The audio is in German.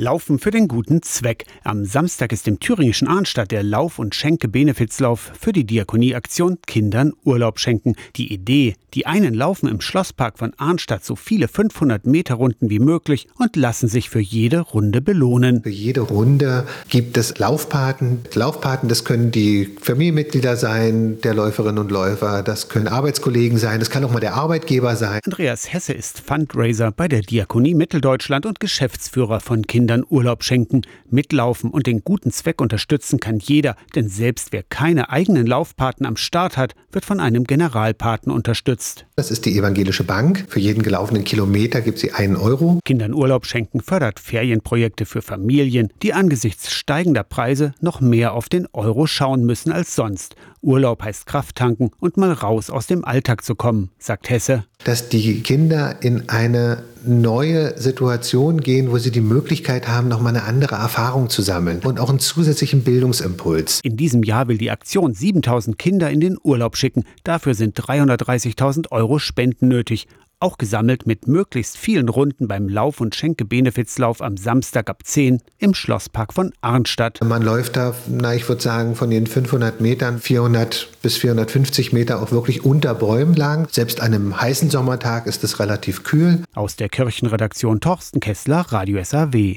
Laufen für den guten Zweck. Am Samstag ist im thüringischen Arnstadt der Lauf- und Schenke-Benefizlauf für die Diakonieaktion Kindern Urlaub schenken. Die Idee, die einen laufen im Schlosspark von Arnstadt so viele 500 Meter Runden wie möglich und lassen sich für jede Runde belohnen. Für jede Runde gibt es Laufpaten. Laufpaten, das können die Familienmitglieder sein, der Läuferinnen und Läufer, das können Arbeitskollegen sein, das kann auch mal der Arbeitgeber sein. Andreas Hesse ist Fundraiser bei der Diakonie Mitteldeutschland und Geschäftsführer von Kindern Kindern Urlaub schenken, mitlaufen und den guten Zweck unterstützen kann jeder, denn selbst wer keine eigenen Laufpaten am Start hat, wird von einem Generalpaten unterstützt. Das ist die Evangelische Bank. Für jeden gelaufenen Kilometer gibt sie einen Euro. Kindern Urlaub schenken fördert Ferienprojekte für Familien, die angesichts steigender Preise noch mehr auf den Euro schauen müssen als sonst. Urlaub heißt Kraft tanken und mal raus aus dem Alltag zu kommen, sagt Hesse. Dass die Kinder in eine neue Situation gehen, wo sie die Möglichkeit haben, nochmal eine andere Erfahrung zu sammeln und auch einen zusätzlichen Bildungsimpuls. In diesem Jahr will die Aktion 7000 Kinder in den Urlaub schicken. Dafür sind 330.000 Euro Spenden nötig auch gesammelt mit möglichst vielen Runden beim Lauf- und Schenke-Benefizlauf am Samstag ab 10 im Schlosspark von Arnstadt. Man läuft da, na, ich würde sagen, von den 500 Metern 400 bis 450 Meter auch wirklich unter Bäumen lang. Selbst an einem heißen Sommertag ist es relativ kühl. Aus der Kirchenredaktion Torsten Kessler, Radio SAW.